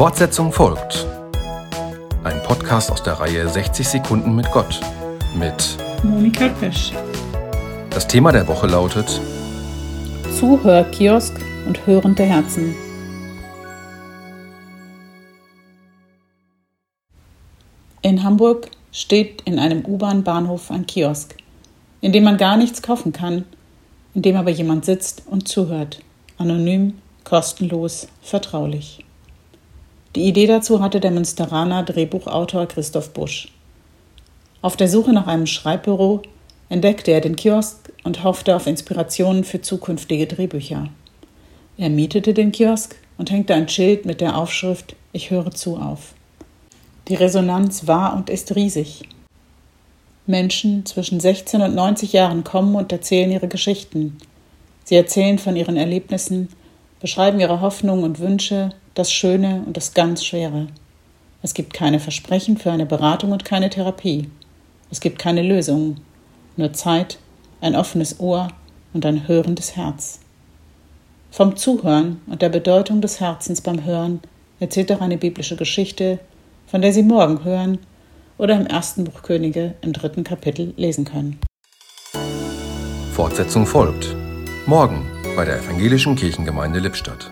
Fortsetzung folgt. Ein Podcast aus der Reihe 60 Sekunden mit Gott mit Monika Pesch. Das Thema der Woche lautet Zuhörkiosk und hörende Herzen. In Hamburg steht in einem U-Bahn-Bahnhof ein Kiosk, in dem man gar nichts kaufen kann, in dem aber jemand sitzt und zuhört, anonym, kostenlos, vertraulich. Die Idee dazu hatte der Münsteraner Drehbuchautor Christoph Busch. Auf der Suche nach einem Schreibbüro entdeckte er den Kiosk und hoffte auf Inspirationen für zukünftige Drehbücher. Er mietete den Kiosk und hängte ein Schild mit der Aufschrift Ich höre zu auf. Die Resonanz war und ist riesig. Menschen zwischen 16 und 90 Jahren kommen und erzählen ihre Geschichten. Sie erzählen von ihren Erlebnissen, beschreiben ihre Hoffnungen und Wünsche, das Schöne und das ganz Schwere. Es gibt keine Versprechen für eine Beratung und keine Therapie. Es gibt keine Lösungen, nur Zeit, ein offenes Ohr und ein hörendes Herz. Vom Zuhören und der Bedeutung des Herzens beim Hören erzählt auch eine biblische Geschichte, von der Sie morgen hören oder im ersten Buch Könige im dritten Kapitel lesen können. Fortsetzung folgt. Morgen bei der Evangelischen Kirchengemeinde Lippstadt.